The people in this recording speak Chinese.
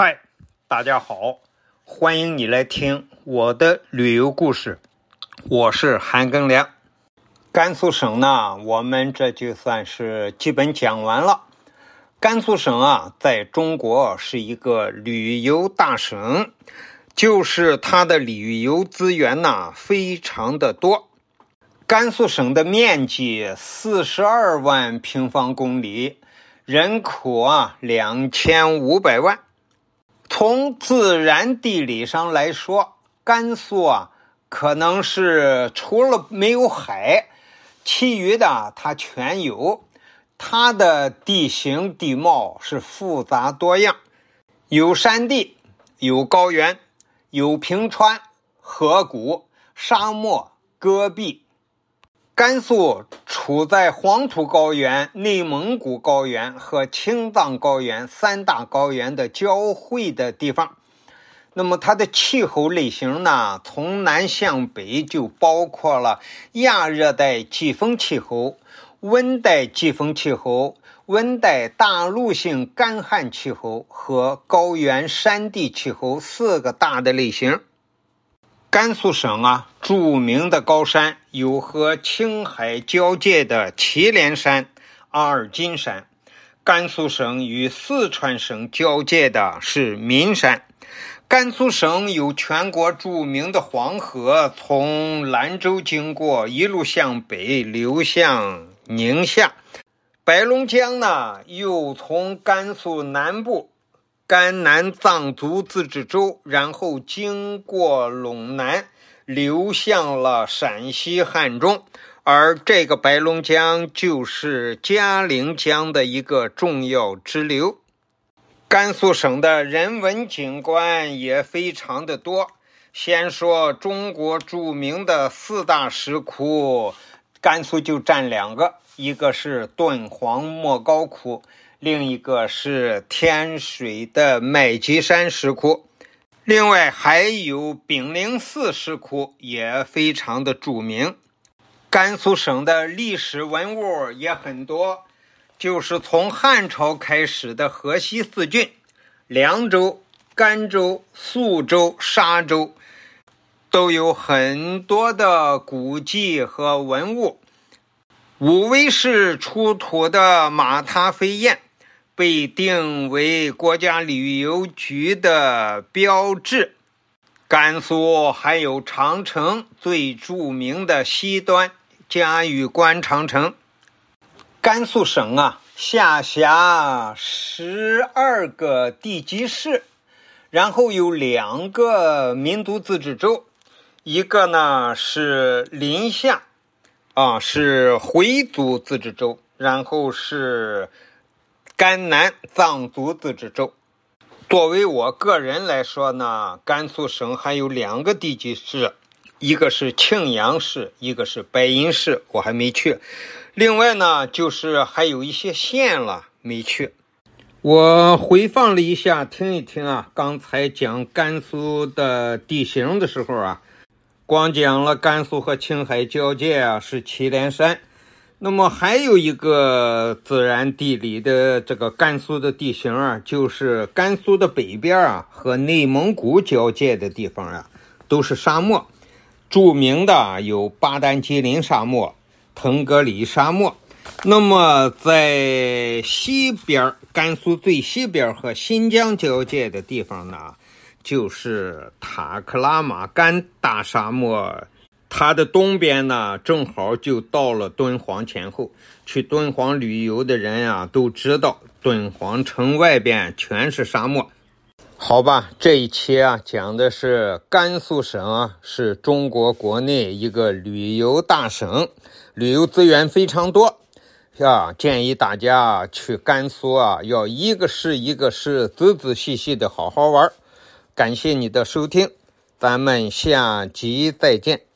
嗨，大家好，欢迎你来听我的旅游故事。我是韩庚良。甘肃省呢，我们这就算是基本讲完了。甘肃省啊，在中国是一个旅游大省，就是它的旅游资源呐非常的多。甘肃省的面积四十二万平方公里，人口啊两千五百万。从自然地理上来说，甘肃啊，可能是除了没有海，其余的它全有。它的地形地貌是复杂多样，有山地，有高原，有平川、河谷、沙漠、戈壁。甘肃处在黄土高原、内蒙古高原和青藏高原三大高原的交汇的地方。那么它的气候类型呢？从南向北就包括了亚热带季风气候、温带季风气候、温带大陆性干旱气候和高原山地气候四个大的类型。甘肃省啊，著名的高山有和青海交界的祁连山、阿尔金山；甘肃省与四川省交界的是岷山；甘肃省有全国著名的黄河，从兰州经过，一路向北流向宁夏；白龙江呢，又从甘肃南部。甘南藏族自治州，然后经过陇南，流向了陕西汉中，而这个白龙江就是嘉陵江的一个重要支流。甘肃省的人文景观也非常的多。先说中国著名的四大石窟，甘肃就占两个，一个是敦煌莫高窟。另一个是天水的麦积山石窟，另外还有炳灵寺石窟，也非常的著名。甘肃省的历史文物也很多，就是从汉朝开始的河西四郡：凉州、甘州、肃州、沙州，都有很多的古迹和文物。武威市出土的马踏飞燕。被定为国家旅游局的标志。甘肃还有长城，最著名的西端嘉峪关长城。甘肃省啊，下辖十二个地级市，然后有两个民族自治州，一个呢是临夏，啊是回族自治州，然后是。甘南藏族自治州，作为我个人来说呢，甘肃省还有两个地级市，一个是庆阳市，一个是白银市，我还没去。另外呢，就是还有一些县了没去。我回放了一下，听一听啊，刚才讲甘肃的地形的时候啊，光讲了甘肃和青海交界啊是祁连山。那么还有一个自然地理的这个甘肃的地形啊，就是甘肃的北边啊和内蒙古交界的地方啊，都是沙漠。著名的有巴丹吉林沙漠、腾格里沙漠。那么在西边，甘肃最西边和新疆交界的地方呢，就是塔克拉玛干大沙漠。它的东边呢，正好就到了敦煌前后。去敦煌旅游的人啊，都知道敦煌城外边全是沙漠。好吧，这一期啊，讲的是甘肃省啊，是中国国内一个旅游大省，旅游资源非常多，啊，建议大家去甘肃啊，要一个市一个市，仔仔细细的好好玩。感谢你的收听，咱们下集再见。